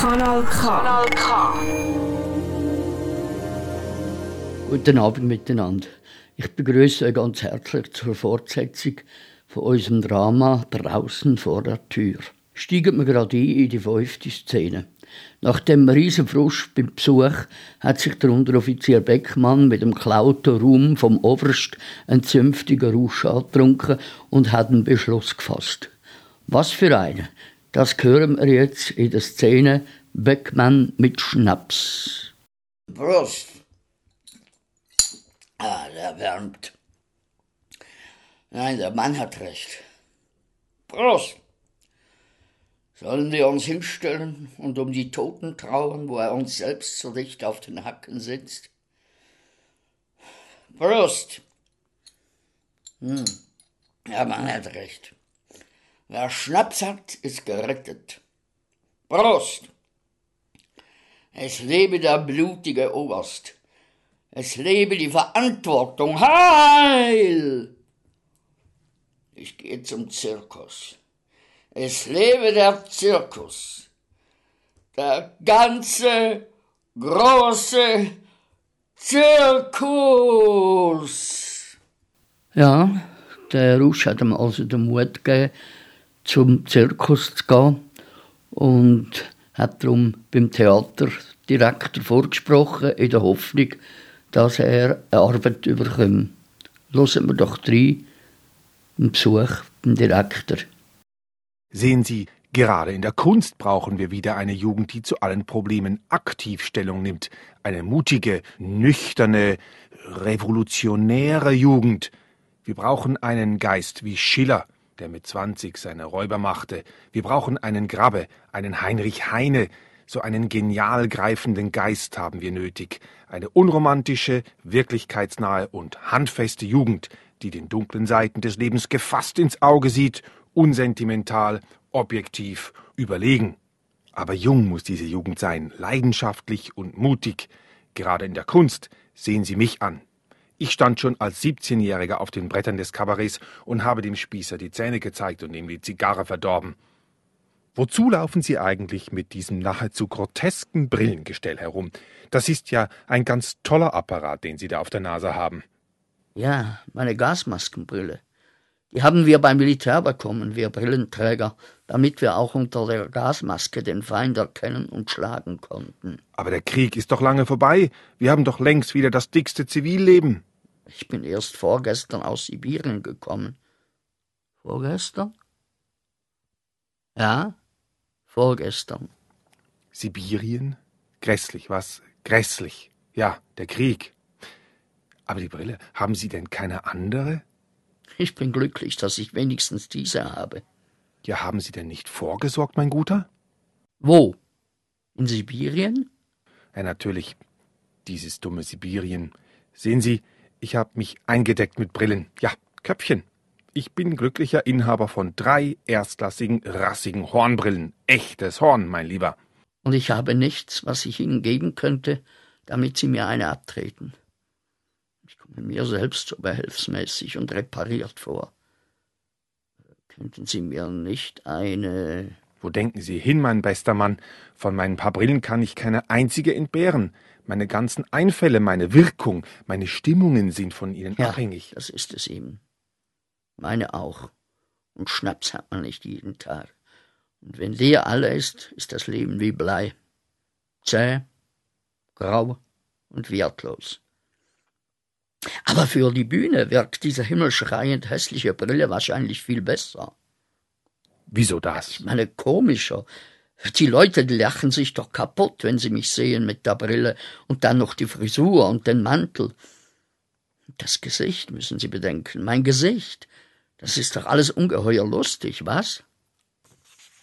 Kanal K. Kanal K. Guten Abend miteinander. Ich begrüße euch ganz herzlich zur Fortsetzung von unserem Drama Draußen vor der Tür. Steigen wir gerade ein in die fünfte Szene. Nach dem Riesenfrosch beim Besuch hat sich der Unteroffizier Beckmann mit dem klauten Ruhm vom Oberst einen zünftigen Rausch angetrunken und hat einen Beschluss gefasst. Was für einen? Das hören wir jetzt in der Szene Beckmann mit Schnaps. Prost! Ah, der wärmt. Nein, der Mann hat recht. Prost! Sollen wir uns hinstellen und um die Toten trauern, wo er uns selbst so dicht auf den Hacken sitzt? Prost! Hm, der Mann hat recht. Wer Schnaps hat, ist gerettet. Prost! Es lebe der blutige Oberst. Es lebe die Verantwortung. Heil! Ich gehe zum Zirkus. Es lebe der Zirkus. Der ganze große Zirkus. Ja, der Rausch hat ihm also den Mut gegeben, zum Zirkus zu gehen und hat darum beim Theaterdirektor vorgesprochen, in der Hoffnung, dass er eine Arbeit überkommt. Hören wir doch rein, einen Besuch beim Direktor. Sehen Sie, gerade in der Kunst brauchen wir wieder eine Jugend, die zu allen Problemen aktiv Stellung nimmt. Eine mutige, nüchterne, revolutionäre Jugend. Wir brauchen einen Geist wie Schiller, der mit zwanzig seine Räuber machte. Wir brauchen einen Grabbe, einen Heinrich Heine. So einen genial greifenden Geist haben wir nötig. Eine unromantische, wirklichkeitsnahe und handfeste Jugend, die den dunklen Seiten des Lebens gefasst ins Auge sieht unsentimental, objektiv, überlegen. Aber jung muss diese Jugend sein, leidenschaftlich und mutig. Gerade in der Kunst sehen Sie mich an. Ich stand schon als 17-Jähriger auf den Brettern des Kabarets und habe dem Spießer die Zähne gezeigt und ihm die Zigarre verdorben. Wozu laufen Sie eigentlich mit diesem nahezu grotesken Brillengestell herum? Das ist ja ein ganz toller Apparat, den Sie da auf der Nase haben. Ja, meine Gasmaskenbrille. Die haben wir beim Militär bekommen, wir Brillenträger, damit wir auch unter der Gasmaske den Feind erkennen und schlagen konnten. Aber der Krieg ist doch lange vorbei. Wir haben doch längst wieder das dickste Zivilleben. Ich bin erst vorgestern aus Sibirien gekommen. Vorgestern? Ja, vorgestern. Sibirien? Grässlich, was? Grässlich. Ja, der Krieg. Aber die Brille, haben Sie denn keine andere? Ich bin glücklich, dass ich wenigstens diese habe. Ja, haben Sie denn nicht vorgesorgt, mein Guter? Wo? In Sibirien? Ja, natürlich. Dieses dumme Sibirien. Sehen Sie, ich habe mich eingedeckt mit Brillen. Ja, Köpfchen. Ich bin glücklicher Inhaber von drei erstklassigen, rassigen Hornbrillen. Echtes Horn, mein Lieber. Und ich habe nichts, was ich Ihnen geben könnte, damit Sie mir eine abtreten mir selbst so behelfsmäßig und repariert vor. Könnten Sie mir nicht eine. Wo denken Sie hin, mein bester Mann? Von meinen paar Brillen kann ich keine einzige entbehren. Meine ganzen Einfälle, meine Wirkung, meine Stimmungen sind von ihnen ja, abhängig. Das ist es eben. Meine auch. Und Schnaps hat man nicht jeden Tag. Und wenn der alle ist, ist das Leben wie Blei. Zäh, grau und wertlos. Aber für die Bühne wirkt diese himmelschreiend hässliche Brille wahrscheinlich viel besser. Wieso das? Ich meine, komischer. Die Leute die lachen sich doch kaputt, wenn sie mich sehen mit der Brille und dann noch die Frisur und den Mantel. Das Gesicht müssen Sie bedenken, mein Gesicht. Das ist doch alles ungeheuer lustig, was?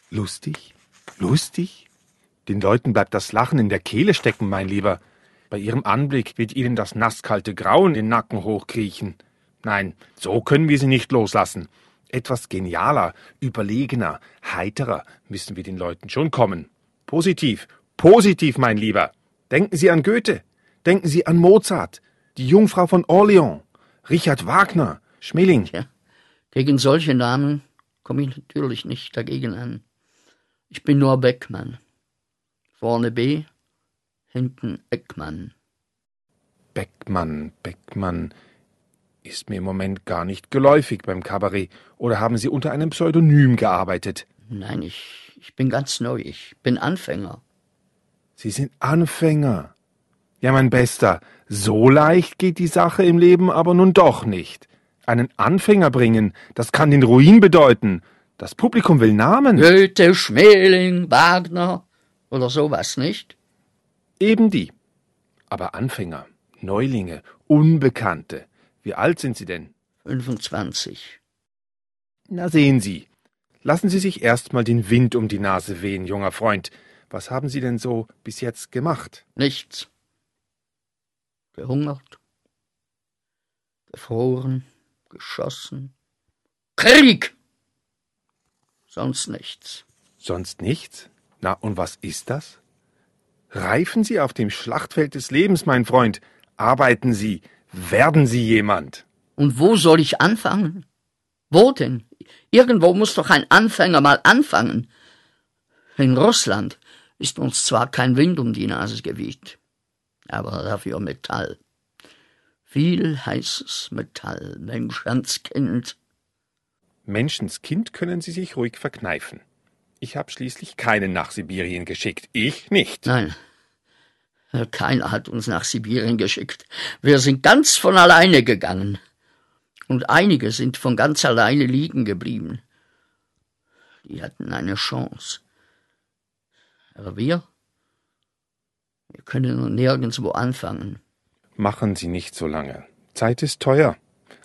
Lustig? Lustig? Den Leuten bleibt das Lachen in der Kehle stecken, mein Lieber. Bei ihrem Anblick wird ihnen das nasskalte Grauen den Nacken hochkriechen. Nein, so können wir sie nicht loslassen. Etwas genialer, überlegener, heiterer müssen wir den Leuten schon kommen. Positiv, positiv, mein Lieber. Denken Sie an Goethe, denken Sie an Mozart, die Jungfrau von Orléans, Richard Wagner, Schmeling. Ja, gegen solche Namen komme ich natürlich nicht dagegen an. Ich bin nur Beckmann. Vorne B, hinten Eckmann. Beckmann, Beckmann ist mir im Moment gar nicht geläufig beim Kabarett. Oder haben Sie unter einem Pseudonym gearbeitet? Nein, ich, ich bin ganz neu. Ich bin Anfänger. Sie sind Anfänger. Ja, mein Bester, so leicht geht die Sache im Leben aber nun doch nicht. Einen Anfänger bringen, das kann den Ruin bedeuten. Das Publikum will Namen. Goethe, Schmeling, Wagner oder sowas, nicht? Eben die. Aber Anfänger, Neulinge, Unbekannte. Wie alt sind Sie denn? 25. Na sehen Sie. Lassen Sie sich erst mal den Wind um die Nase wehen, junger Freund. Was haben Sie denn so bis jetzt gemacht? Nichts. Gehungert, gefroren, geschossen. Krieg! Sonst nichts. Sonst nichts? Na, und was ist das? Reifen Sie auf dem Schlachtfeld des Lebens, mein Freund. Arbeiten Sie, werden Sie jemand. Und wo soll ich anfangen? Wo denn? Irgendwo muss doch ein Anfänger mal anfangen. In Russland ist uns zwar kein Wind um die Nase geweht, aber dafür Metall. Viel heißes Metall, Menschenskind. Menschenskind können Sie sich ruhig verkneifen. Ich habe schließlich keinen nach Sibirien geschickt. Ich nicht. Nein, keiner hat uns nach Sibirien geschickt. Wir sind ganz von alleine gegangen. Und einige sind von ganz alleine liegen geblieben. Die hatten eine Chance. Aber wir? Wir können nirgendwo anfangen. Machen Sie nicht so lange. Zeit ist teuer.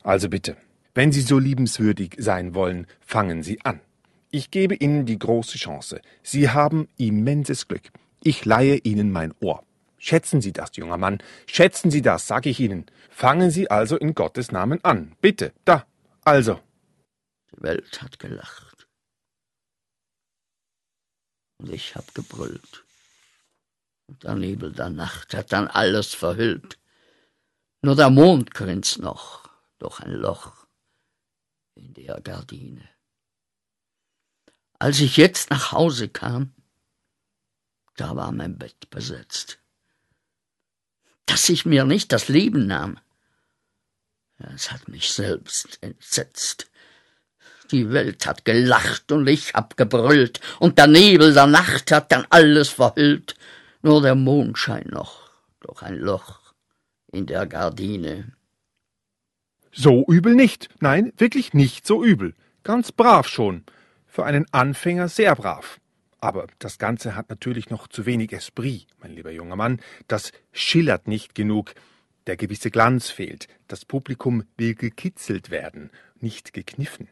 Also bitte, wenn Sie so liebenswürdig sein wollen, fangen Sie an. Ich gebe Ihnen die große Chance. Sie haben immenses Glück. Ich leihe Ihnen mein Ohr. Schätzen Sie das, junger Mann. Schätzen Sie das, sag ich Ihnen. Fangen Sie also in Gottes Namen an. Bitte, da. Also. Die Welt hat gelacht. Und ich hab gebrüllt. Und der Nebel der Nacht hat dann alles verhüllt. Nur der Mond grinst noch durch ein Loch in der Gardine. Als ich jetzt nach Hause kam, da war mein Bett besetzt. Dass ich mir nicht das Leben nahm, es hat mich selbst entsetzt. Die Welt hat gelacht und ich hab gebrüllt, und der Nebel der Nacht hat dann alles verhüllt, nur der Mondschein noch durch ein Loch in der Gardine. So übel nicht. Nein, wirklich nicht so übel. Ganz brav schon. Für einen Anfänger sehr brav. Aber das Ganze hat natürlich noch zu wenig Esprit, mein lieber junger Mann. Das schillert nicht genug. Der gewisse Glanz fehlt. Das Publikum will gekitzelt werden, nicht gekniffen.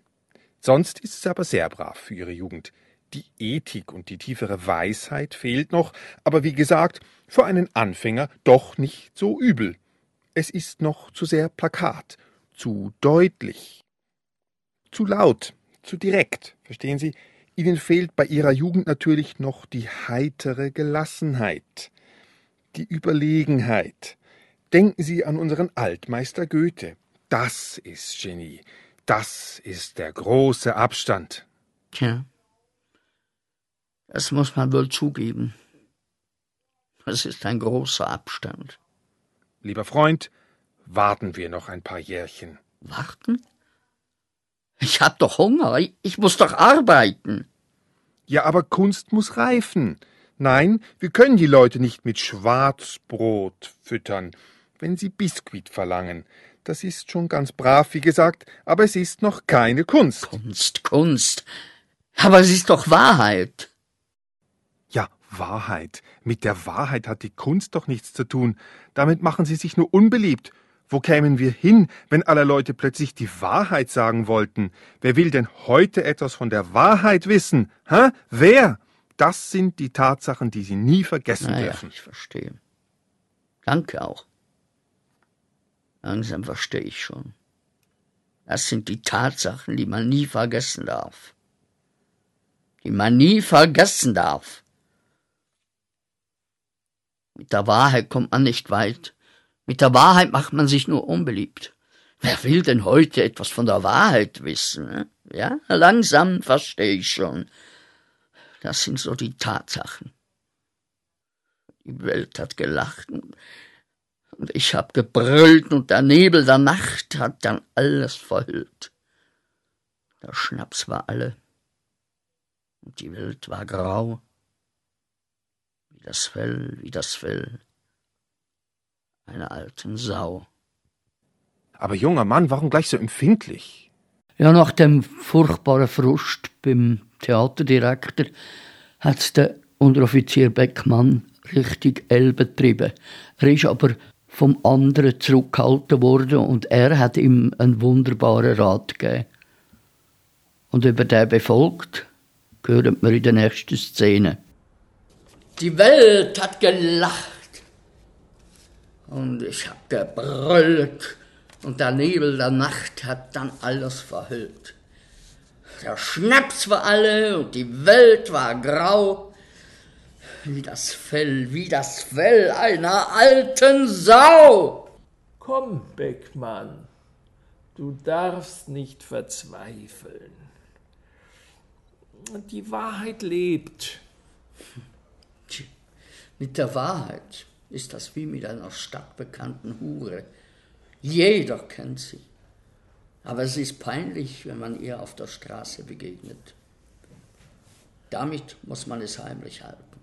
Sonst ist es aber sehr brav für Ihre Jugend. Die Ethik und die tiefere Weisheit fehlt noch, aber wie gesagt, für einen Anfänger doch nicht so übel. Es ist noch zu sehr plakat, zu deutlich, zu laut, zu direkt, verstehen Sie? Ihnen fehlt bei Ihrer Jugend natürlich noch die heitere Gelassenheit, die Überlegenheit. Denken Sie an unseren Altmeister Goethe. Das ist Genie. Das ist der große Abstand. Tja, das muss man wohl zugeben. Es ist ein großer Abstand. Lieber Freund, warten wir noch ein paar Jährchen. Warten? Ich hab doch Hunger. Ich muss doch arbeiten. Ja, aber Kunst muss reifen. Nein, wir können die Leute nicht mit Schwarzbrot füttern, wenn sie Biskuit verlangen. Das ist schon ganz brav, wie gesagt, aber es ist noch keine Kunst. Kunst, Kunst. Aber es ist doch Wahrheit. Ja, Wahrheit. Mit der Wahrheit hat die Kunst doch nichts zu tun. Damit machen sie sich nur unbeliebt. Wo kämen wir hin, wenn alle Leute plötzlich die Wahrheit sagen wollten? Wer will denn heute etwas von der Wahrheit wissen? Hä? Wer? Das sind die Tatsachen, die Sie nie vergessen naja, dürfen. ich verstehe. Danke auch. Langsam verstehe ich schon. Das sind die Tatsachen, die man nie vergessen darf. Die man nie vergessen darf. Mit der Wahrheit kommt man nicht weit. Mit der Wahrheit macht man sich nur unbeliebt. Wer will denn heute etwas von der Wahrheit wissen? Ne? Ja, langsam verstehe ich schon. Das sind so die Tatsachen. Die Welt hat gelacht und ich hab gebrüllt und der Nebel der Nacht hat dann alles verhüllt. Der Schnaps war alle und die Welt war grau, wie das Fell, wie das Fell einer alten Sau. Aber junger Mann, warum gleich so empfindlich? Ja, nach dem furchtbaren Frust beim Theaterdirektor hat der Unteroffizier Beckmann richtig L betrieben. Er ist aber vom anderen zurückgehalten worden und er hat ihm einen wunderbaren Rat gegeben. Und über den befolgt, hören wir in der nächsten Szene. Die Welt hat gelacht und ich hab gebrüllt und der Nebel der Nacht hat dann alles verhüllt. Der Schnaps war alle und die Welt war grau, wie das Fell, wie das Fell einer alten Sau. Komm, Beckmann, du darfst nicht verzweifeln. Die Wahrheit lebt. Mit der Wahrheit ist das wie mit einer stadtbekannten Hure. Jeder kennt sie. Aber es ist peinlich, wenn man ihr auf der Straße begegnet. Damit muss man es heimlich halten.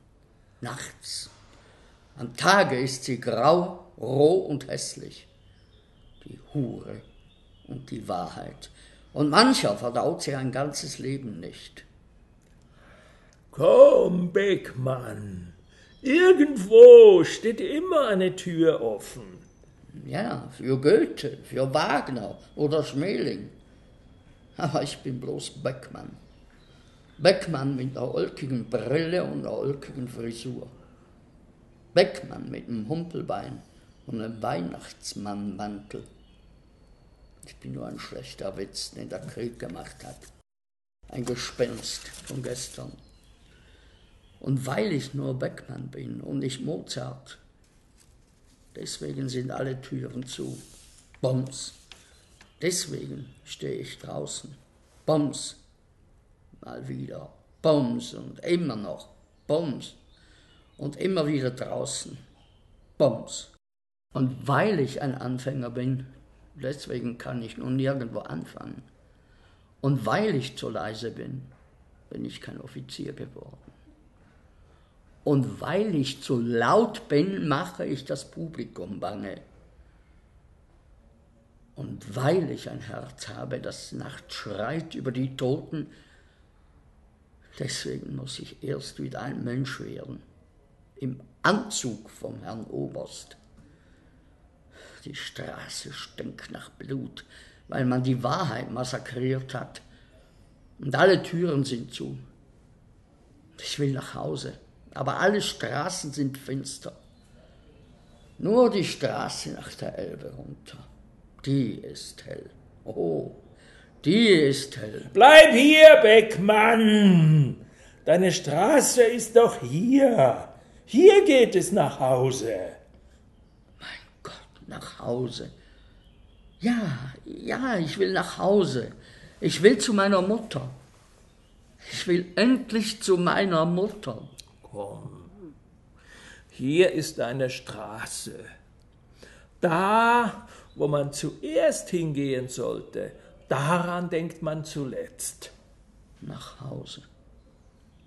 Nachts. Am Tage ist sie grau, roh und hässlich. Die Hure und die Wahrheit. Und mancher verdaut sie ein ganzes Leben nicht. Komm, Beckmann. Irgendwo steht immer eine Tür offen. Ja, für Goethe, für Wagner oder Schmeling. Aber ich bin bloß Beckmann. Beckmann mit einer olkigen Brille und einer olkigen Frisur. Beckmann mit einem Humpelbein und einem Weihnachtsmannmantel. Ich bin nur ein schlechter Witz, den der Krieg gemacht hat. Ein Gespenst von gestern. Und weil ich nur Beckmann bin und nicht Mozart, deswegen sind alle Türen zu. Bombs. Deswegen stehe ich draußen. Bombs. Mal wieder. Bombs und immer noch. Bombs. Und immer wieder draußen. Bombs. Und weil ich ein Anfänger bin, deswegen kann ich nun nirgendwo anfangen. Und weil ich zu leise bin, bin ich kein Offizier geworden. Und weil ich zu laut bin, mache ich das Publikum bange. Und weil ich ein Herz habe, das nachts schreit über die Toten, deswegen muss ich erst wieder ein Mensch werden, im Anzug vom Herrn Oberst. Die Straße stinkt nach Blut, weil man die Wahrheit massakriert hat. Und alle Türen sind zu. Ich will nach Hause aber alle Straßen sind finster. Nur die Straße nach der Elbe runter, die ist hell. Oh, die ist hell. Bleib hier, Beckmann! Deine Straße ist doch hier. Hier geht es nach Hause. Mein Gott, nach Hause. Ja, ja, ich will nach Hause. Ich will zu meiner Mutter. Ich will endlich zu meiner Mutter. Komm, hier ist eine Straße. Da, wo man zuerst hingehen sollte, daran denkt man zuletzt. Nach Hause,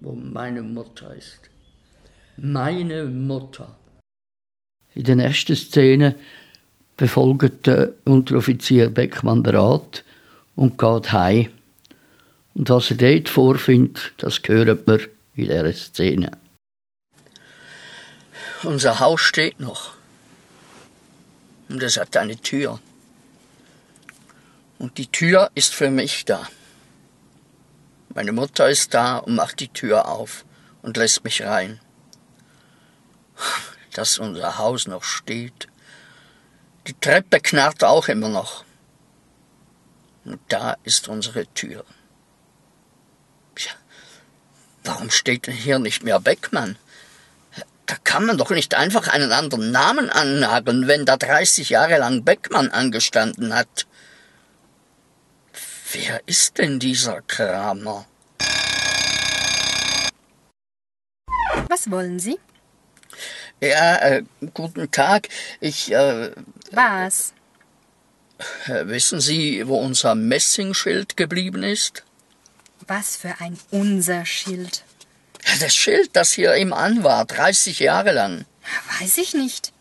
wo meine Mutter ist. Meine Mutter. In der nächsten Szene befolgt der Unteroffizier Beckmann den Rat und geht heim. Und was er dort vorfindet, das hören wir in dieser Szene. Unser Haus steht noch. Und es hat eine Tür. Und die Tür ist für mich da. Meine Mutter ist da und macht die Tür auf und lässt mich rein. Dass unser Haus noch steht. Die Treppe knarrt auch immer noch. Und da ist unsere Tür. Tja, warum steht denn hier nicht mehr Beckmann? Da kann man doch nicht einfach einen anderen Namen annageln, wenn da 30 Jahre lang Beckmann angestanden hat. Wer ist denn dieser Kramer? Was wollen Sie? Ja, äh, guten Tag. Ich, äh, Was? äh, wissen Sie, wo unser Messingschild geblieben ist? Was für ein unser Schild. Das Schild, das hier im an war, 30 Jahre lang. Weiß ich nicht.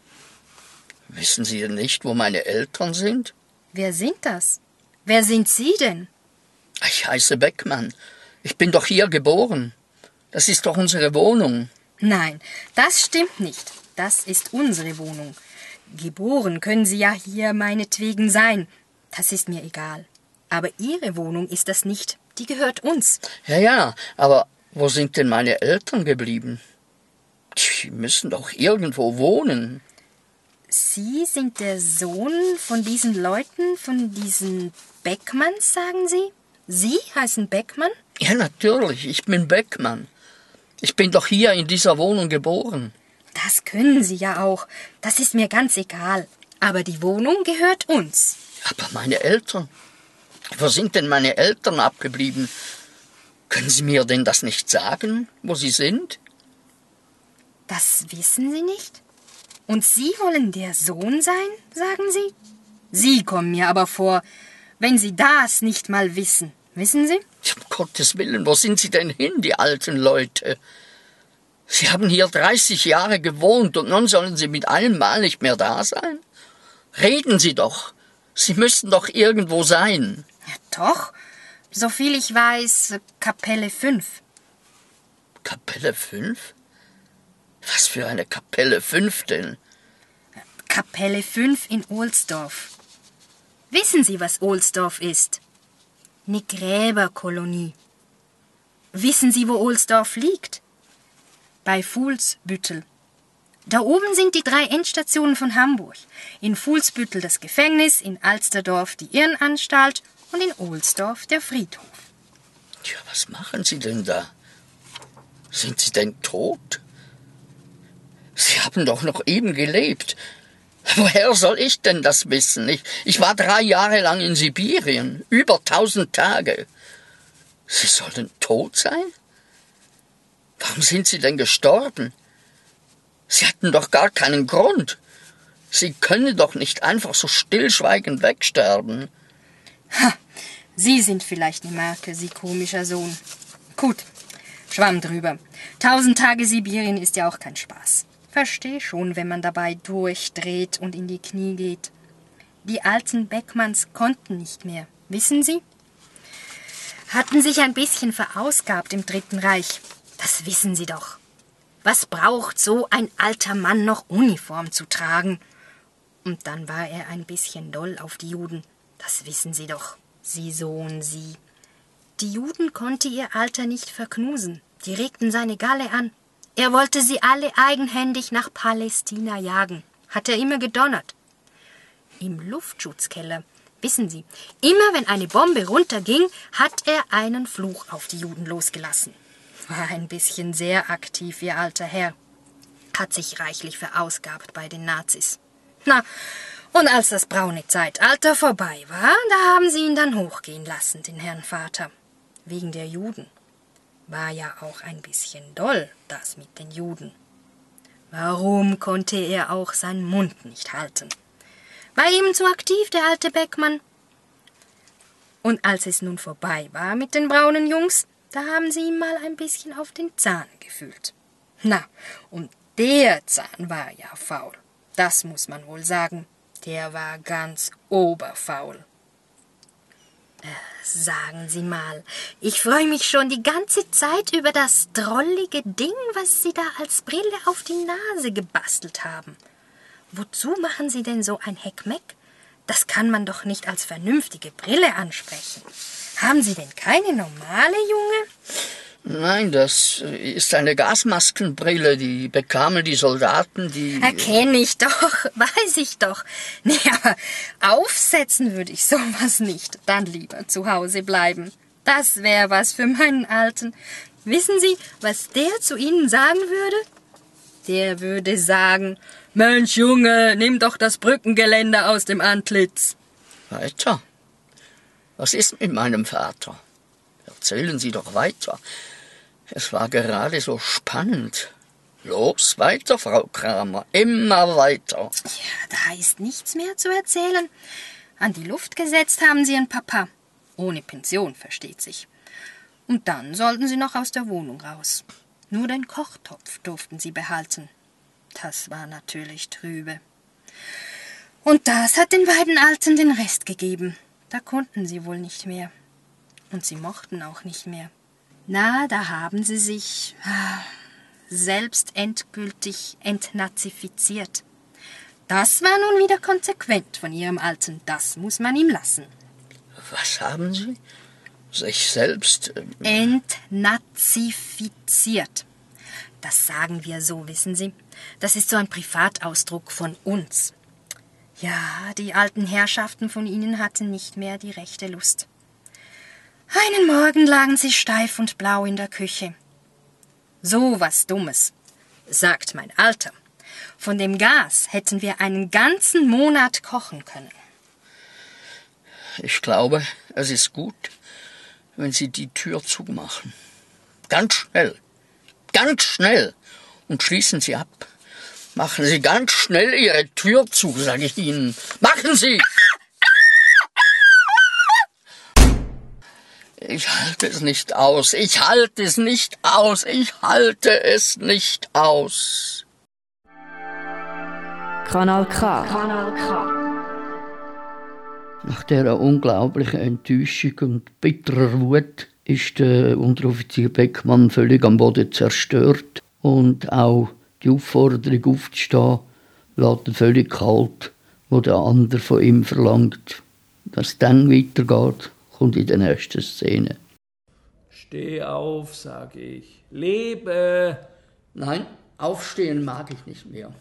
Wissen Sie denn nicht, wo meine Eltern sind? Wer sind das? Wer sind Sie denn? Ich heiße Beckmann. Ich bin doch hier geboren. Das ist doch unsere Wohnung. Nein, das stimmt nicht. Das ist unsere Wohnung. Geboren können Sie ja hier meinetwegen sein. Das ist mir egal. Aber Ihre Wohnung ist das nicht. Die gehört uns. Ja, ja, aber wo sind denn meine Eltern geblieben? Die müssen doch irgendwo wohnen. Sie sind der Sohn von diesen Leuten, von diesen Beckmanns, sagen Sie? Sie heißen Beckmann? Ja, natürlich, ich bin Beckmann. Ich bin doch hier in dieser Wohnung geboren. Das können Sie ja auch. Das ist mir ganz egal. Aber die Wohnung gehört uns. Aber meine Eltern? Wo sind denn meine Eltern abgeblieben? Können Sie mir denn das nicht sagen, wo sie sind? Das wissen Sie nicht? Und Sie wollen der Sohn sein, sagen Sie? Sie kommen mir aber vor, wenn Sie das nicht mal wissen. Wissen Sie? Um Gottes Willen, wo sind Sie denn hin, die alten Leute? Sie haben hier 30 Jahre gewohnt und nun sollen Sie mit einem Mal nicht mehr da sein? Reden Sie doch. Sie müssen doch irgendwo sein. Ja, doch. Soviel ich weiß, Kapelle 5. Kapelle 5? Was für eine Kapelle 5 denn? Kapelle 5 in Ohlsdorf. Wissen Sie, was Ohlsdorf ist? Eine Gräberkolonie. Wissen Sie, wo Ohlsdorf liegt? Bei Fuhlsbüttel. Da oben sind die drei Endstationen von Hamburg. In Fuhlsbüttel das Gefängnis, in Alsterdorf die Irrenanstalt und in Ohlsdorf der Friedhof. Tja, was machen Sie denn da? Sind Sie denn tot? Sie haben doch noch eben gelebt. Woher soll ich denn das wissen? Ich, ich war drei Jahre lang in Sibirien, über tausend Tage. Sie sollen tot sein? Warum sind Sie denn gestorben? Sie hatten doch gar keinen Grund. Sie können doch nicht einfach so stillschweigend wegsterben. Sie sind vielleicht die Marke, Sie komischer Sohn. Gut, Schwamm drüber. Tausend Tage Sibirien ist ja auch kein Spaß. Versteh schon, wenn man dabei durchdreht und in die Knie geht. Die alten Beckmanns konnten nicht mehr, wissen Sie? Hatten sich ein bisschen verausgabt im Dritten Reich. Das wissen Sie doch. Was braucht so ein alter Mann noch Uniform zu tragen? Und dann war er ein bisschen doll auf die Juden. Das wissen Sie doch, Sie Sohn, Sie. Die Juden konnte ihr Alter nicht verknusen. Die regten seine Galle an. Er wollte sie alle eigenhändig nach Palästina jagen. Hat er immer gedonnert. Im Luftschutzkeller, wissen Sie, immer wenn eine Bombe runterging, hat er einen Fluch auf die Juden losgelassen. War ein bisschen sehr aktiv, Ihr alter Herr. Hat sich reichlich verausgabt bei den Nazis. Na, und als das braune Zeitalter vorbei war, da haben sie ihn dann hochgehen lassen, den Herrn Vater. Wegen der Juden. War ja auch ein bisschen doll, das mit den Juden. Warum konnte er auch seinen Mund nicht halten? War eben zu aktiv, der alte Beckmann. Und als es nun vorbei war mit den braunen Jungs, da haben sie ihm mal ein bisschen auf den Zahn gefühlt. Na, und der Zahn war ja faul. Das muss man wohl sagen. Der war ganz oberfaul. Äh, sagen Sie mal, ich freue mich schon die ganze Zeit über das drollige Ding, was Sie da als Brille auf die Nase gebastelt haben. Wozu machen Sie denn so ein Heckmeck? Das kann man doch nicht als vernünftige Brille ansprechen. Haben Sie denn keine normale, Junge? Nein, das ist eine Gasmaskenbrille, die bekamen die Soldaten, die. Erkenne ich doch, weiß ich doch. Nee, aber aufsetzen würde ich sowas nicht. Dann lieber zu Hause bleiben. Das wäre was für meinen Alten. Wissen Sie, was der zu Ihnen sagen würde? Der würde sagen, Mensch, Junge, nimm doch das Brückengeländer aus dem Antlitz. Weiter. Was ist mit meinem Vater? Erzählen Sie doch weiter. Es war gerade so spannend. Los, weiter, Frau Kramer, immer weiter. Ja, da ist nichts mehr zu erzählen. An die Luft gesetzt haben sie ihren Papa. Ohne Pension, versteht sich. Und dann sollten sie noch aus der Wohnung raus. Nur den Kochtopf durften sie behalten. Das war natürlich trübe. Und das hat den beiden Alten den Rest gegeben. Da konnten sie wohl nicht mehr. Und sie mochten auch nicht mehr. Na, da haben sie sich ah, selbst endgültig entnazifiziert. Das war nun wieder konsequent von ihrem Alten, das muss man ihm lassen. Was haben Sie? Sich selbst. ähm, Entnazifiziert. Das sagen wir so, wissen Sie. Das ist so ein Privatausdruck von uns. Ja, die alten Herrschaften von Ihnen hatten nicht mehr die rechte Lust. Einen Morgen lagen sie steif und blau in der Küche. So was Dummes, sagt mein Alter. Von dem Gas hätten wir einen ganzen Monat kochen können. Ich glaube, es ist gut, wenn Sie die Tür zumachen. Ganz schnell. Ganz schnell. Und schließen Sie ab. Machen Sie ganz schnell Ihre Tür zu, sage ich Ihnen. Machen Sie! Ich halte es nicht aus. Ich halte es nicht aus. Ich halte es nicht aus. Kanal K. Kanal K. Nach dieser unglaublichen Enttäuschung und bitterer Wut ist der Unteroffizier Beckmann völlig am Boden zerstört und auch die Aufforderung aufzustehen lässt ihn völlig kalt, wo der andere von ihm verlangt. Dass dann weitergeht, kommt in der nächsten Szene. Steh auf, sag ich. Lebe! Nein, aufstehen mag ich nicht mehr.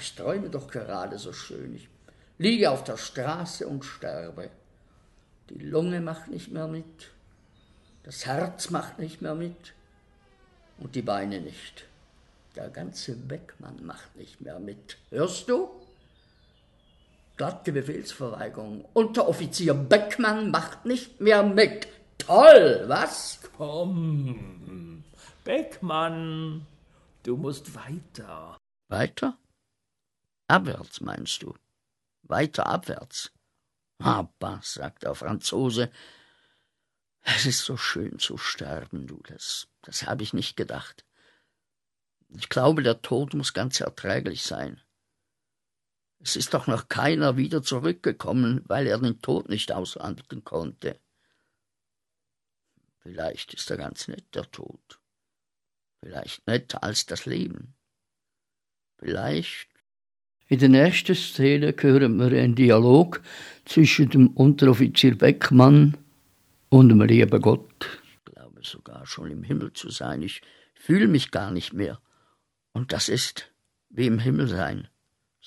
Ich träume doch gerade so schön. Ich liege auf der Straße und sterbe. Die Lunge macht nicht mehr mit, das Herz macht nicht mehr mit und die Beine nicht. Der ganze Beckmann macht nicht mehr mit. Hörst du? Glatte Befehlsverweigerung. Unteroffizier Beckmann macht nicht mehr mit. Toll, was? Komm, Beckmann, du musst weiter. Weiter? Abwärts, meinst du? Weiter abwärts? Aber, sagt der Franzose, es ist so schön zu sterben, du, das, das habe ich nicht gedacht. Ich glaube, der Tod muss ganz erträglich sein. Es ist doch noch keiner wieder zurückgekommen, weil er den Tod nicht aushandeln konnte. Vielleicht ist er ganz nett, der Tod. Vielleicht netter als das Leben. Vielleicht. In der nächsten Szene hören wir einen Dialog zwischen dem Unteroffizier Beckmann und dem lieben Gott. Ich glaube sogar schon im Himmel zu sein. Ich fühle mich gar nicht mehr. Und das ist wie im Himmel sein,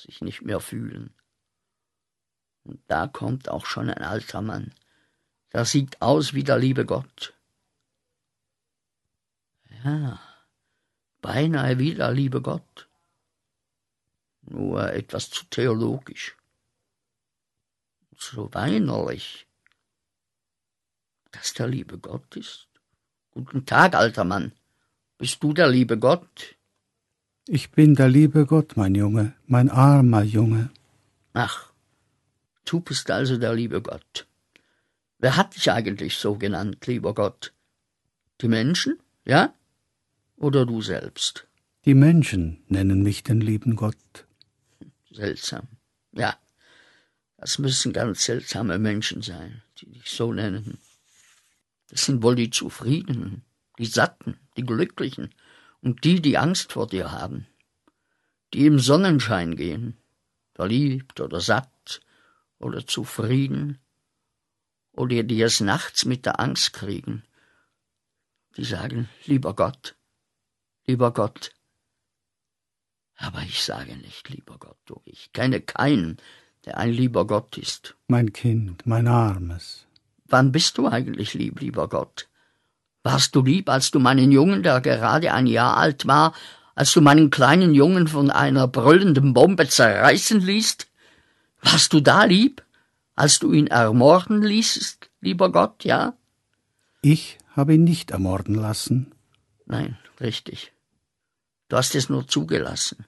sich nicht mehr fühlen. Und da kommt auch schon ein alter Mann. Der sieht aus wie der liebe Gott. Ja, beinahe wie der liebe Gott. Nur etwas zu theologisch. So weinerlich. Dass der liebe Gott ist. Guten Tag, alter Mann. Bist du der liebe Gott? Ich bin der liebe Gott, mein Junge, mein armer Junge. Ach, du bist also der liebe Gott. Wer hat dich eigentlich so genannt, lieber Gott? Die Menschen, ja? Oder du selbst? Die Menschen nennen mich den lieben Gott. Seltsam. Ja, das müssen ganz seltsame Menschen sein, die dich so nennen. Das sind wohl die Zufriedenen, die Satten, die Glücklichen und die, die Angst vor dir haben, die im Sonnenschein gehen, verliebt oder satt oder zufrieden, oder die es nachts mit der Angst kriegen, die sagen, lieber Gott, lieber Gott. Aber ich sage nicht, lieber Gott, du, ich kenne keinen, der ein lieber Gott ist. Mein Kind, mein Armes. Wann bist du eigentlich lieb, lieber Gott? Warst du lieb, als du meinen Jungen, der gerade ein Jahr alt war, als du meinen kleinen Jungen von einer brüllenden Bombe zerreißen ließt? Warst du da lieb, als du ihn ermorden ließest, lieber Gott, ja? Ich habe ihn nicht ermorden lassen. Nein, richtig. Du hast es nur zugelassen.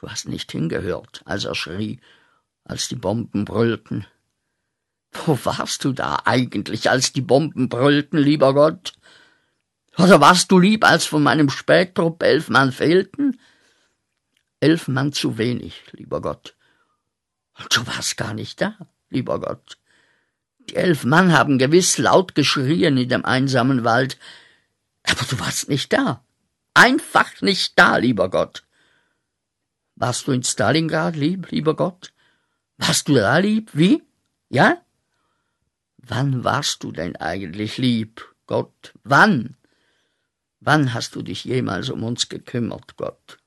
Du hast nicht hingehört, als er schrie, als die Bomben brüllten. Wo warst du da eigentlich, als die Bomben brüllten, lieber Gott? Oder warst du lieb, als von meinem Spättrupp elf Mann fehlten? Elf Mann zu wenig, lieber Gott. Und du warst gar nicht da, lieber Gott. Die elf Mann haben gewiss laut geschrien in dem einsamen Wald, aber du warst nicht da. Einfach nicht da, lieber Gott. Warst du in Stalingrad lieb, lieber Gott? Warst du da lieb? Wie? Ja? Wann warst du denn eigentlich lieb, Gott? Wann? Wann hast du dich jemals um uns gekümmert, Gott?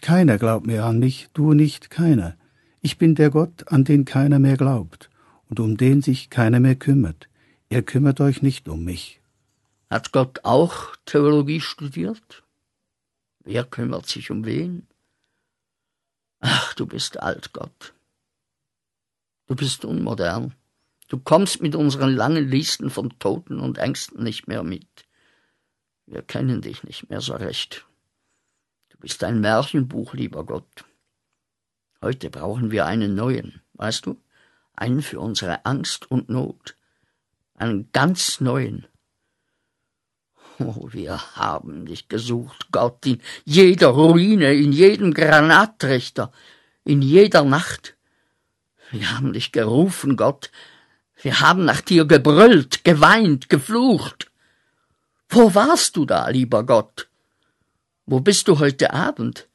Keiner glaubt mehr an mich, du nicht, keiner. Ich bin der Gott, an den keiner mehr glaubt und um den sich keiner mehr kümmert. Ihr kümmert euch nicht um mich. Hat Gott auch Theologie studiert? Wer kümmert sich um wen? Ach, du bist alt, Gott. Du bist unmodern. Du kommst mit unseren langen Listen von Toten und Ängsten nicht mehr mit. Wir kennen dich nicht mehr so recht. Du bist ein Märchenbuch, lieber Gott. Heute brauchen wir einen neuen, weißt du? Einen für unsere Angst und Not. Einen ganz neuen. Oh, wir haben dich gesucht, Gott, in jeder Ruine, in jedem Granattrichter, in jeder Nacht. Wir haben dich gerufen, Gott. Wir haben nach dir gebrüllt, geweint, geflucht. Wo warst du da, lieber Gott? Wo bist du heute Abend?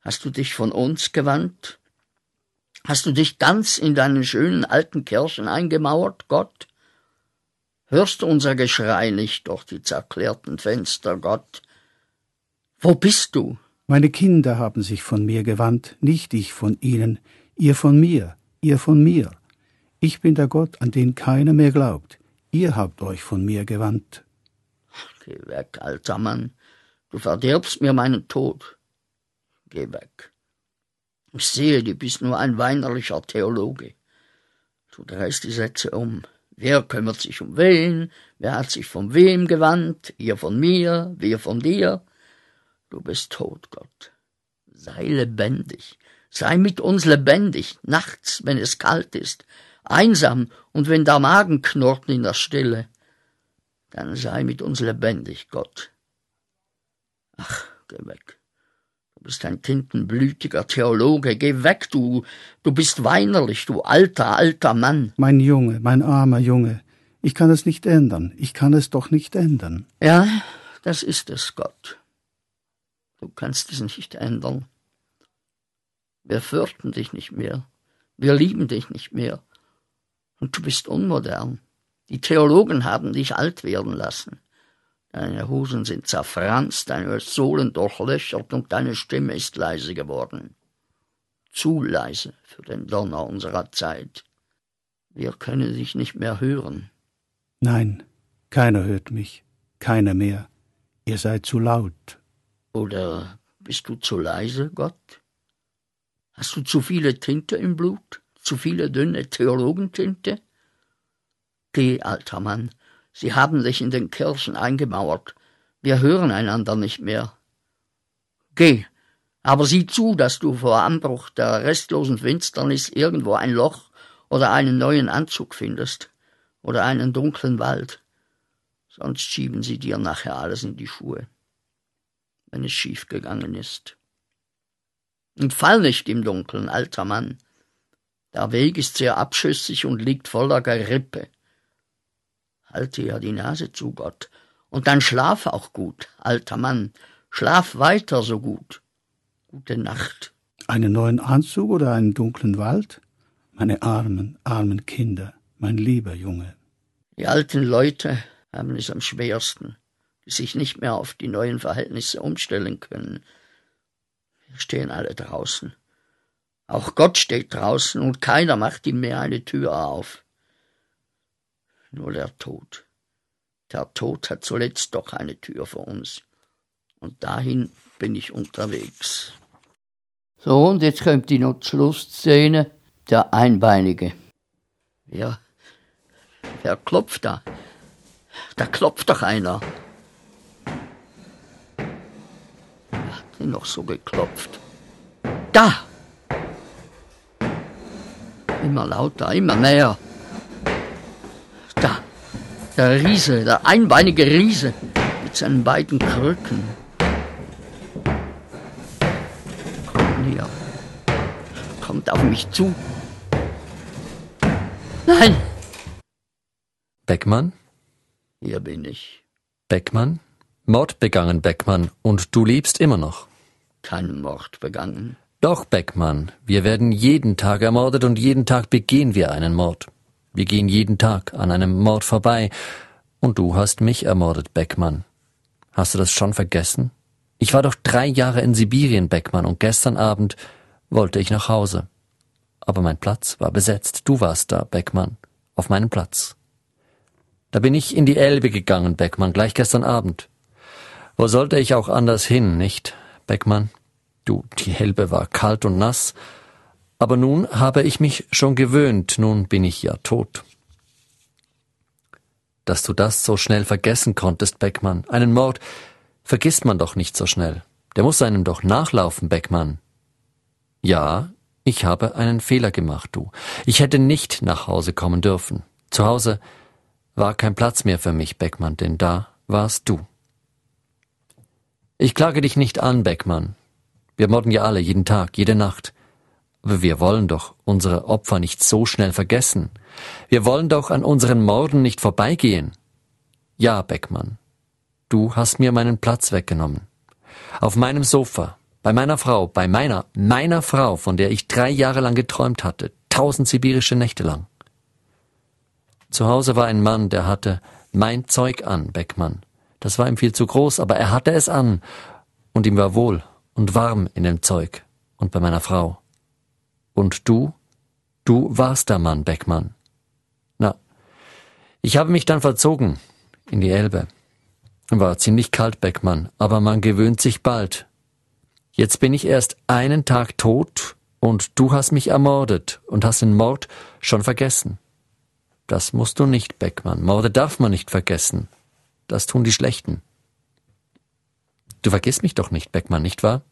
Hast du dich von uns gewandt? Hast du dich ganz in deinen schönen alten Kirchen eingemauert, Gott? Hörst du unser Geschrei nicht durch die zerklärten Fenster, Gott? Wo bist du? Meine Kinder haben sich von mir gewandt, nicht ich von ihnen, ihr von mir, ihr von mir. Ich bin der Gott, an den keiner mehr glaubt. Ihr habt euch von mir gewandt. Geh weg, alter Mann. Du verdirbst mir meinen Tod. Geh weg. Ich sehe, du bist nur ein weinerlicher Theologe. Du drehst die Sätze um. Wer kümmert sich um wen? Wer hat sich von wem gewandt? Ihr von mir, wir von dir? Du bist tot, Gott. Sei lebendig. Sei mit uns lebendig, nachts, wenn es kalt ist, einsam und wenn der Magen knurrt in der Stille. Dann sei mit uns lebendig, Gott. Ach, geh weg. Du bist ein tintenblütiger Theologe. Geh weg, du, du bist weinerlich, du alter, alter Mann. Mein Junge, mein armer Junge, ich kann es nicht ändern. Ich kann es doch nicht ändern. Ja, das ist es, Gott. Du kannst es nicht ändern. Wir fürchten dich nicht mehr. Wir lieben dich nicht mehr. Und du bist unmodern. Die Theologen haben dich alt werden lassen. Deine Hosen sind zerfranst, deine Sohlen durchlöchert und deine Stimme ist leise geworden. Zu leise für den Donner unserer Zeit. Wir können dich nicht mehr hören. Nein, keiner hört mich, keiner mehr. Ihr seid zu laut. Oder bist du zu leise, Gott? Hast du zu viele Tinte im Blut? Zu viele dünne Theologentinte? Geh, alter Mann, Sie haben sich in den Kirchen eingemauert. Wir hören einander nicht mehr. Geh, aber sieh zu, dass du vor Anbruch der restlosen Finsternis irgendwo ein Loch oder einen neuen Anzug findest oder einen dunklen Wald. Sonst schieben sie dir nachher alles in die Schuhe, wenn es schief gegangen ist. Und fall nicht im Dunkeln, alter Mann. Der Weg ist sehr abschüssig und liegt voller Gerippe. Halte ja die Nase zu, Gott. Und dann schlaf auch gut, alter Mann. Schlaf weiter so gut. Gute Nacht. Einen neuen Anzug oder einen dunklen Wald? Meine armen, armen Kinder, mein lieber Junge. Die alten Leute haben es am schwersten, die sich nicht mehr auf die neuen Verhältnisse umstellen können. Wir stehen alle draußen. Auch Gott steht draußen und keiner macht ihm mehr eine Tür auf nur der Tod. Der Tod hat zuletzt doch eine Tür vor uns. Und dahin bin ich unterwegs. So, und jetzt kommt die noch Schlussszene, der Einbeinige. Wer, Wer klopft da? Da klopft doch einer. Wer hat denn noch so geklopft? Da! Immer lauter, immer näher. Da, der Riese, der einbeinige Riese mit seinen beiden Krücken. Kommt näher. Kommt auf mich zu. Nein, Beckmann? hier bin ich. Beckmann? Mord begangen, Beckmann, und du lebst immer noch. Keinen Mord begangen. Doch, Beckmann, wir werden jeden Tag ermordet und jeden Tag begehen wir einen Mord. Wir gehen jeden Tag an einem Mord vorbei. Und du hast mich ermordet, Beckmann. Hast du das schon vergessen? Ich war doch drei Jahre in Sibirien, Beckmann, und gestern Abend wollte ich nach Hause. Aber mein Platz war besetzt. Du warst da, Beckmann, auf meinem Platz. Da bin ich in die Elbe gegangen, Beckmann, gleich gestern Abend. Wo sollte ich auch anders hin, nicht, Beckmann? Du, die Elbe war kalt und nass, aber nun habe ich mich schon gewöhnt, nun bin ich ja tot. Dass du das so schnell vergessen konntest, Beckmann, einen Mord vergisst man doch nicht so schnell. Der muss einem doch nachlaufen, Beckmann. Ja, ich habe einen Fehler gemacht, du. Ich hätte nicht nach Hause kommen dürfen. Zu Hause war kein Platz mehr für mich, Beckmann, denn da warst du. Ich klage dich nicht an, Beckmann. Wir morden ja alle, jeden Tag, jede Nacht. Aber wir wollen doch unsere Opfer nicht so schnell vergessen. Wir wollen doch an unseren Morden nicht vorbeigehen. Ja, Beckmann, du hast mir meinen Platz weggenommen. Auf meinem Sofa, bei meiner Frau, bei meiner, meiner Frau, von der ich drei Jahre lang geträumt hatte, tausend sibirische Nächte lang. Zu Hause war ein Mann, der hatte mein Zeug an, Beckmann. Das war ihm viel zu groß, aber er hatte es an, und ihm war wohl und warm in dem Zeug und bei meiner Frau. Und du? Du warst der Mann, Beckmann. Na, ich habe mich dann verzogen in die Elbe. War ziemlich kalt, Beckmann, aber man gewöhnt sich bald. Jetzt bin ich erst einen Tag tot und du hast mich ermordet und hast den Mord schon vergessen. Das musst du nicht, Beckmann. Morde darf man nicht vergessen. Das tun die Schlechten. Du vergisst mich doch nicht, Beckmann, nicht wahr?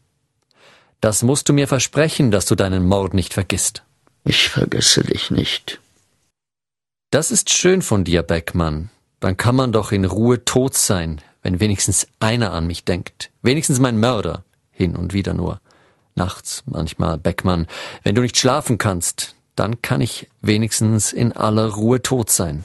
Das musst du mir versprechen, dass du deinen Mord nicht vergisst. Ich vergesse dich nicht. Das ist schön von dir, Beckmann. Dann kann man doch in Ruhe tot sein, wenn wenigstens einer an mich denkt. Wenigstens mein Mörder. Hin und wieder nur. Nachts manchmal, Beckmann. Wenn du nicht schlafen kannst, dann kann ich wenigstens in aller Ruhe tot sein.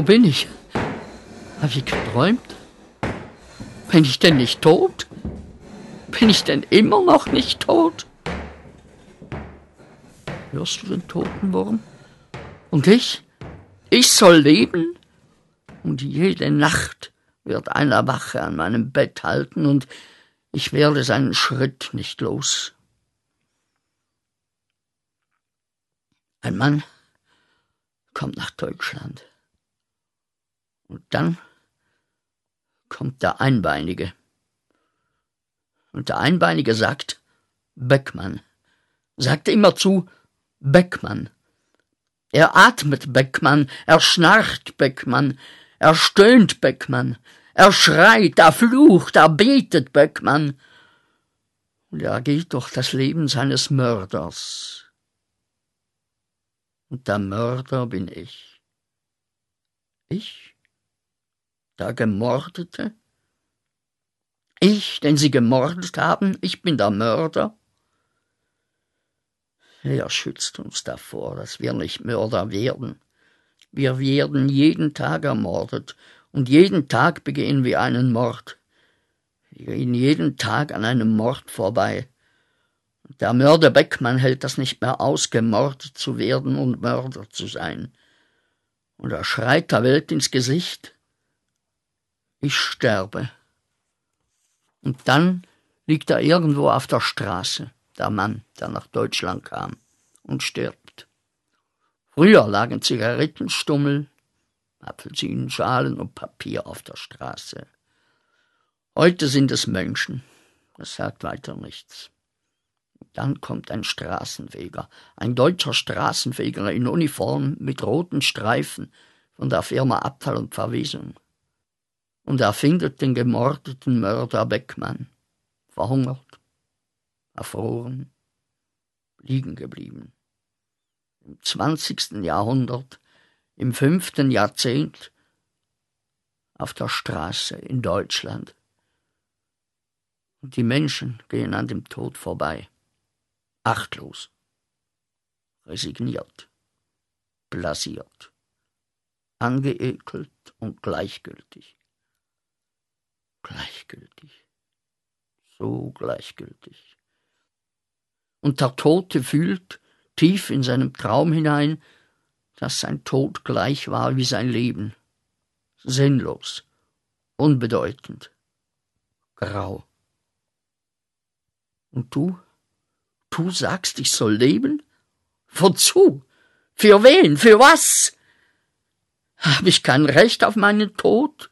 Wo bin ich? Habe ich geträumt? Bin ich denn nicht tot? Bin ich denn immer noch nicht tot? Hörst du den Totenwurm? Und ich? Ich soll leben? Und jede Nacht wird einer Wache an meinem Bett halten und ich werde seinen Schritt nicht los. Ein Mann kommt nach Deutschland. Und dann kommt der Einbeinige. Und der Einbeinige sagt Beckmann. Sagt immerzu Beckmann. Er atmet Beckmann, er schnarcht Beckmann, er stöhnt Beckmann, er schreit, er flucht, er betet Beckmann. Und er geht durch das Leben seines Mörders. Und der Mörder bin ich. Ich? Der Gemordete? Ich, den Sie gemordet haben, ich bin der Mörder? Wer schützt uns davor, dass wir nicht Mörder werden? Wir werden jeden Tag ermordet und jeden Tag begehen wir einen Mord. Wir gehen jeden Tag an einem Mord vorbei. Der Mörder Beckmann hält das nicht mehr aus, gemordet zu werden und Mörder zu sein. Und er schreit der Welt ins Gesicht. Ich sterbe. Und dann liegt er irgendwo auf der Straße der Mann, der nach Deutschland kam und stirbt. Früher lagen Zigarettenstummel Apfelsinenschalen und Papier auf der Straße. Heute sind es Menschen. Das sagt weiter nichts. Dann kommt ein Straßenfeger, ein deutscher Straßenfeger in Uniform mit roten Streifen von der Firma Abfall und Verwesung. Und er findet den gemordeten Mörder Beckmann, verhungert, erfroren, liegen geblieben. Im zwanzigsten Jahrhundert, im fünften Jahrzehnt, auf der Straße in Deutschland. Und die Menschen gehen an dem Tod vorbei achtlos, resigniert, blasiert, angeekelt und gleichgültig. Gleichgültig, so gleichgültig. Und der Tote fühlt tief in seinem Traum hinein, dass sein Tod gleich war wie sein Leben, sinnlos, unbedeutend, grau. Und du? Du sagst, ich soll leben? Wozu? Für wen? Für was? Habe ich kein Recht auf meinen Tod?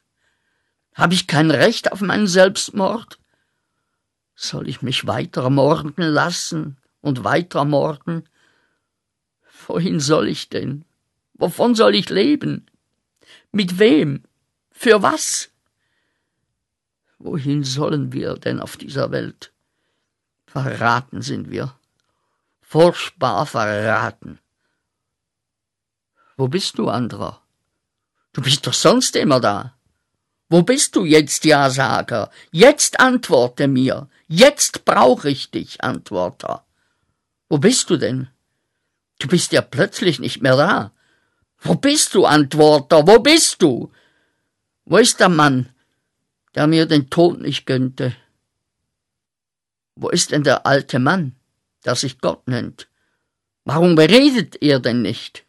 Habe ich kein Recht auf meinen Selbstmord? Soll ich mich weiter morden lassen und weiter morden? Wohin soll ich denn? Wovon soll ich leben? Mit wem? Für was? Wohin sollen wir denn auf dieser Welt? Verraten sind wir. Furchtbar verraten. Wo bist du, anderer? Du bist doch sonst immer da. Wo bist du jetzt, Ja-Sager? Jetzt antworte mir. Jetzt brauche ich dich, Antworter. Wo bist du denn? Du bist ja plötzlich nicht mehr da. Wo bist du, Antworter? Wo bist du? Wo ist der Mann, der mir den Tod nicht gönnte? Wo ist denn der alte Mann, der sich Gott nennt? Warum beredet ihr denn nicht?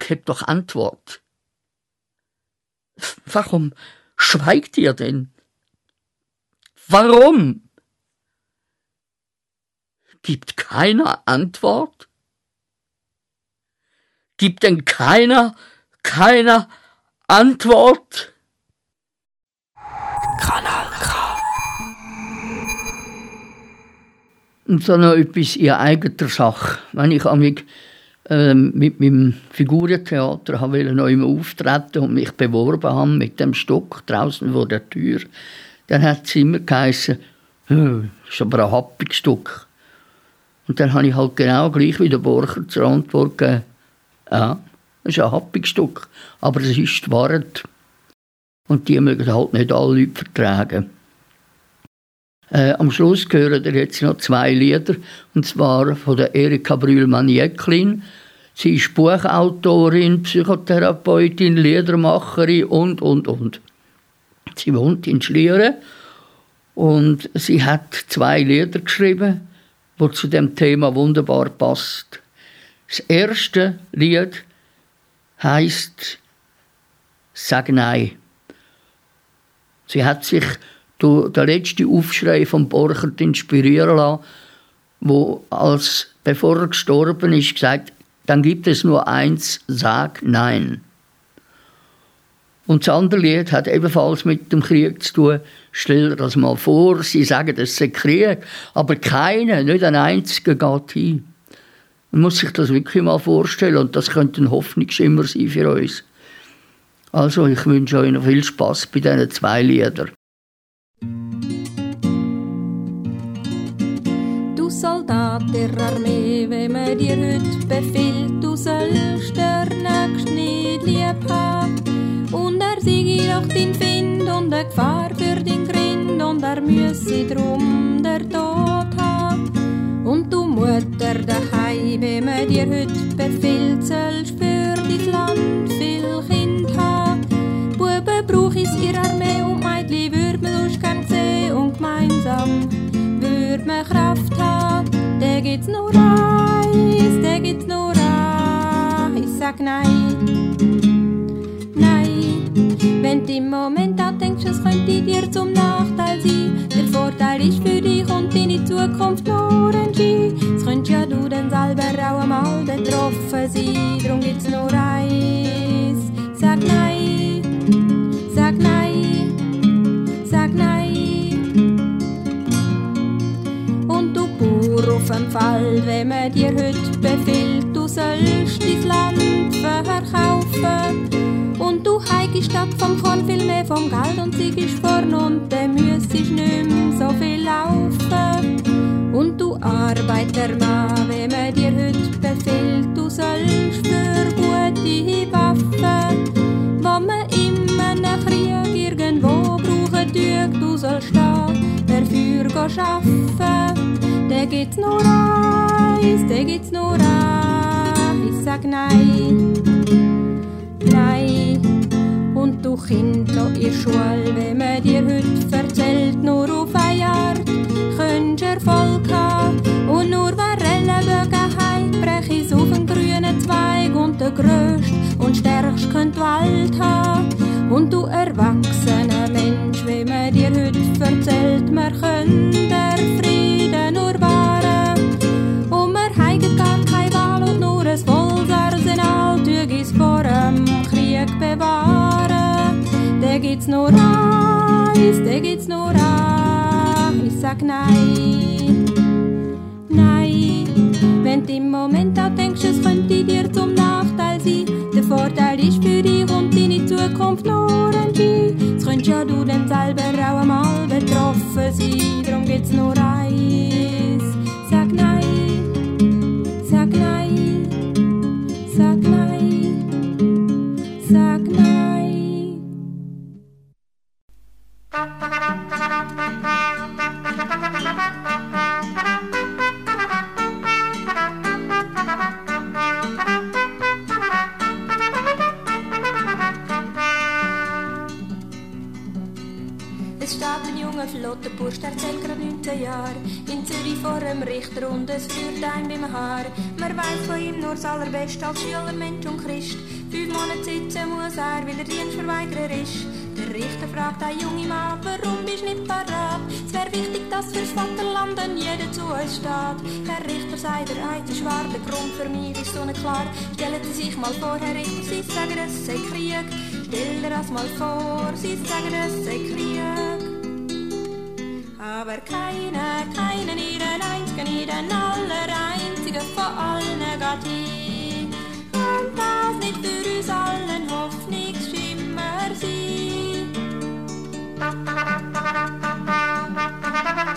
Gebt doch Antwort. Warum schweigt ihr denn? Warum? Gibt keiner Antwort? Gibt denn keiner, keiner Antwort? Kanal K. Und so noch etwas in eigener Sache. Wenn ich mich ähm, mit meinem Figurentheater wollte noch immer auftreten und mich beworben haben mit dem Stock draußen vor der Tür, dann hat es immer geheißen, ist aber ein happiges Stück. Und dann habe ich halt genau gleich wie der Borcher zur Antwort gegeben, ja, ist ein happiges Stück, aber es ist die Wahrheit. Und die mögen halt nicht alle Leute vertragen. Äh, am Schluss gehören dir jetzt noch zwei Lieder, und zwar von der Erika Brühlmann-Jäcklin. Sie ist Buchautorin, Psychotherapeutin, Liedermacherin und, und, und. Sie wohnt in Schlieren und sie hat zwei Lieder geschrieben, wo zu dem Thema wunderbar passt. Das erste Lied heißt Sag Nein. Sie hat sich durch den letzten Aufschrei von Borchert inspirieren lassen, wo als bevor er gestorben ist, gesagt, dann gibt es nur eins, sag Nein. Und das andere Lied hat ebenfalls mit dem Krieg zu tun. Stell dir das mal vor, sie sagen, es sei Krieg, aber keiner, nicht ein einziger geht hin. Man muss sich das wirklich mal vorstellen und das könnte ein Hoffnungsschimmer sein für uns. Also ich wünsche euch noch viel Spaß bei diesen zwei Liedern. Soldat der Armee, wenn man dir heute befiehlt, du sollst der Nächste nicht lieb haben. Und er siege doch dein Find und eine Gefahr für dein Grind und er müsse drum der Tod haben. Und du Mutter daheim, wenn man dir heute befiehlt, sollst für dein Land viel Kind haben. Buben brauch is ihr Armee und Meidli würd man sonst gern sehen und gemeinsam würd man Kraft haben. Der gibt's nur eins, der gibt's nur eins. Ich sag nein, nein. Wenn du im Moment da denkst, es könnte dir zum Nachteil sein, Vorteil ist für dich und deine Zukunft nur ein Ski. Es könnt ja du dann selber auch einmal betroffen sein, drum gibt's nur eins. Sag nein, sag nein, auf dem Feld, wenn man dir heute befiehlt, du sollst dein Land verkaufen. Und du heigst statt vom Korn viel mehr vom Geld und sie ist vorn und dann müsstest nicht mehr so viel laufen. Und du Arbeitermann, wenn man dir heute befiehlt, du sollst für gute Waffen, wo man in einem Krieg irgendwo brauchen tut, du sollst da dafür arbeiten. Da gibt's nur eins, da gibt's nur ich sag nein, nein. Und du Kind da der Schule, wenn man dir heute erzählt, nur auf eine Art könntest Erfolg haben. Und nur wer Ellenbögen hat, brech es auf einen grünen Zweig und der grösste und stärkste könnt Welt haben. Und du erwachsener Mensch, wenn man dir heute erzählt, man könnte Gibt's nur eins, da gibt's nur eins, ich sag nein, nein. Wenn du im Moment auch denkst, es könnte dir zum Nachteil sein, der Vorteil ist für dich und deine Zukunft nur ein Ski. Es könnt ja du dann selber auch einmal betroffen sein, darum gibt's nur eins. Es steht ein junger flotter Bursch, der zählt grad 19 Jahre. In Zürich vor dem Richter und es rührt ein beim Haar. Man weiß von ihm nur das Allerbeste als Schüler, Mensch und Christ. Fünf Monate sitzen muss er, weil er Dienstverweigerer ist. Richter fragt ein junge Mann, warum bist du nicht parat? Es wäre wichtig, dass fürs Vaterland dann jeder zu uns steht. Herr Richter sagt, der ist wahr, der Grund für mich ist so klar. Stellen Sie sich mal vor, Herr Richter, Sie sagen, es sei Krieg. Stell dir das mal vor, Sie sagen, es sei Krieg. Aber keine, keine, nicht ein einziger, nicht ein aller von allen geht hin. Und das nicht für uns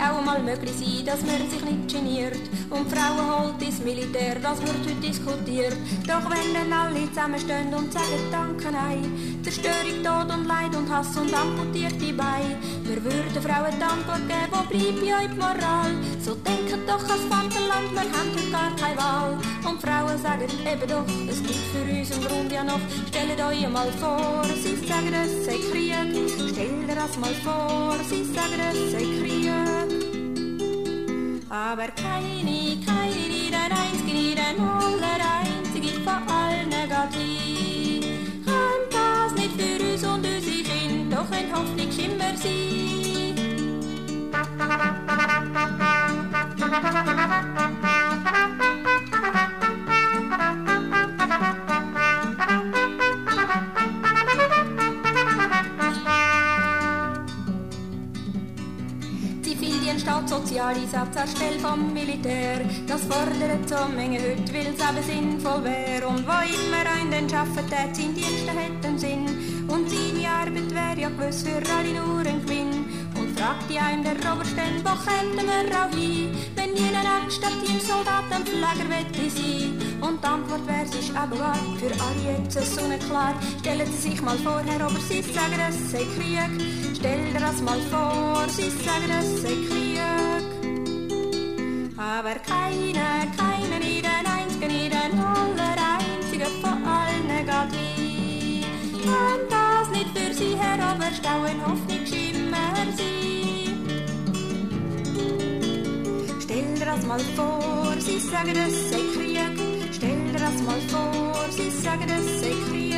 auch mal möglich sein, dass man sich nicht geniert und Frauen holt ins Militär, das wird heute diskutiert. Doch wenn dann alle zusammenstehen und sagen Danke, nein, Zerstörung, Tod und Leid und Hass und amputierte Beine, wir würden Frauen die Antwort geben, wo bleibt ja die Moral? So denken doch als Vaterland, wir haben heute gar keine Wahl. Und Frauen sagen eben doch, es gibt für uns im Grund ja noch, stellt euch mal vor, sie sagen, es sei Krieg. Stell dir das mal vor, sie sagen, es sei Krieg. Aber keine, keine, nicht ein einziger, nicht ein aller einzige von allen hin. Kann das nicht für uns und unsere Kinder doch ein Hoffnungsschimmer sein? Zivildienst statt Sozialeinsatz anstelle vom Militär. Das fordert so Menge heute, weil es eben sinnvoll wäre. Und wo immer ein den schaffen tät, sein Dienste hätten Sinn. Und seine Arbeit wäre ja gewiss für alle nur ein Gewinn. Und fragt die ein der Oberstände, wo könnten wir auch hin? Wenn jeder anstatt ihm Soldaten Flagger wette sein. Und die Antwort wäre, es ist aber wahr, für alle jetzt so klar. Stellen Sie sich mal vor, Herr Ober, Sie sagen, es sei Krieg. Stell dir das mal vor, Sie sagen, es sei Krieg. Aber keine, keine, nicht ein einziger, nicht ein aller einziger von allen geht hin. Kann das nicht für Sie, Herr Oberst, auch ein Hoffnungsschimmer sein? Stell das mal vor, sie sagen, es sei Krieg. Stell dir das mal vor, sie sagen, es sei Krieg.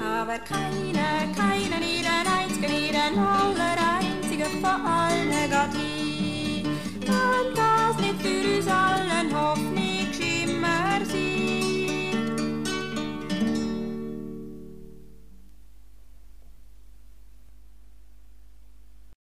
Aber keine, keine, nicht ein einziger, nicht ein alle und das nicht für uns allen hoffen.